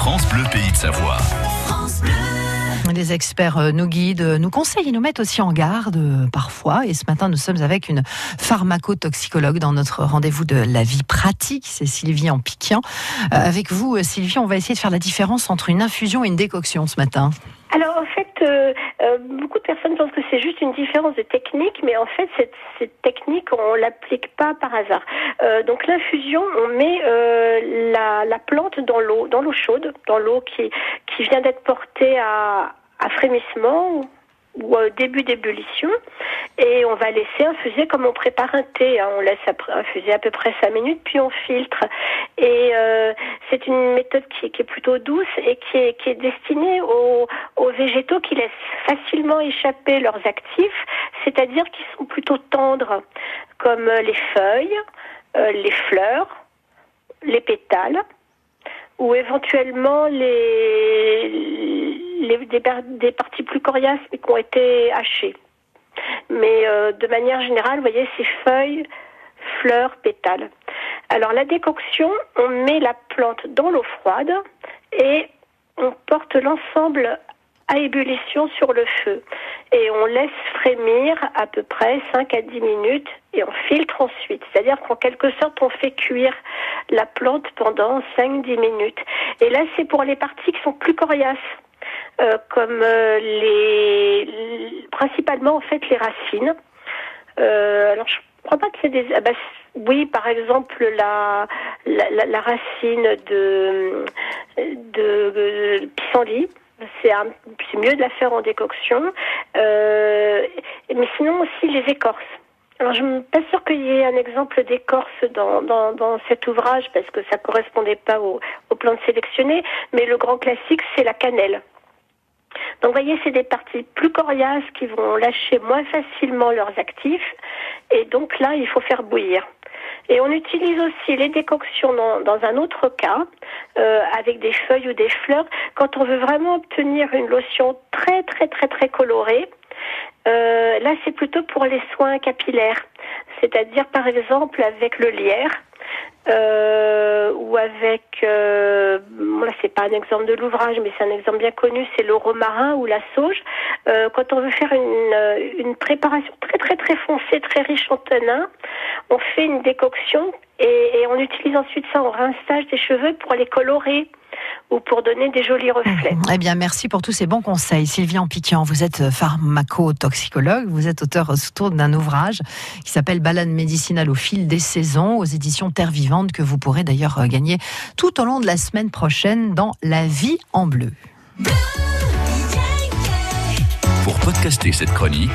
France Bleu Pays de Savoie. Les experts euh, nous guident, nous conseillent et nous mettent aussi en garde euh, parfois. Et ce matin, nous sommes avec une pharmacotoxicologue dans notre rendez-vous de la vie pratique. C'est Sylvie Ampiquian. Euh, avec vous, Sylvie, on va essayer de faire la différence entre une infusion et une décoction ce matin. Alors en fait, euh, euh, beaucoup de personnes pensent que c'est juste une différence de technique, mais en fait cette, cette technique on l'applique pas par hasard. Euh, donc l'infusion, on met la, la, plante dans l'eau, dans l'eau chaude, dans l'eau qui qui vient d'être portée à, à frémissement ou au début d'ébullition et on va laisser infuser comme on prépare un thé. Hein. On laisse infuser à peu près 5 minutes puis on filtre. Et euh, c'est une méthode qui, est plutôt douce et qui est, qui est destinée aux, aux, végétaux qui laissent facilement échapper leurs actifs, c'est-à-dire qui sont plutôt tendres comme les feuilles, euh, les fleurs, les pétales ou éventuellement les les, des, des, parties plus coriaces qui ont été hachées. Mais euh, de manière générale, vous voyez, ces feuilles, fleurs, pétales. Alors la décoction, on met la plante dans l'eau froide et on porte l'ensemble à ébullition sur le feu. Et on laisse frémir à peu près 5 à 10 minutes et on filtre ensuite. C'est-à-dire qu'en quelque sorte, on fait cuire la plante pendant 5-10 minutes. Et là, c'est pour les parties qui sont plus coriaces. Euh, comme euh, les, principalement en fait les racines. Euh, alors je crois pas que c'est des ah bah, oui par exemple la la, racine de de, de pissenlit c'est mieux de la faire en décoction euh, mais sinon aussi les écorces alors, je ne suis pas sûre qu'il y ait un exemple d'écorce dans, dans, dans, cet ouvrage parce que ça correspondait pas aux, aux plantes sélectionnées, mais le grand classique, c'est la cannelle. Donc, vous voyez, c'est des parties plus coriaces qui vont lâcher moins facilement leurs actifs. Et donc là, il faut faire bouillir. Et on utilise aussi les décoctions dans, un autre cas, euh, avec des feuilles ou des fleurs, quand on veut vraiment obtenir une lotion très très très très colorée. Euh, là, c'est plutôt pour les soins capillaires, c'est-à-dire par exemple avec le lierre euh, avec, euh, là c'est pas un exemple de l'ouvrage, mais c'est un exemple bien connu, c'est le romarin ou la sauge. Euh, quand on veut faire une, euh, une préparation très très très foncée, très riche en tanin, on fait une décoction et, et on utilise ensuite ça en rinçage des cheveux pour les colorer ou pour donner des jolis reflets. Eh bien, merci pour tous ces bons conseils. Sylvie Ampiquian, vous êtes pharmacotoxicologue, vous êtes auteur autour d'un ouvrage qui s'appelle Balade médicinale au fil des saisons aux éditions Terre Vivante que vous pourrez d'ailleurs gagner tout au long de la semaine prochaine dans La vie en bleu. Pour podcaster cette chronique.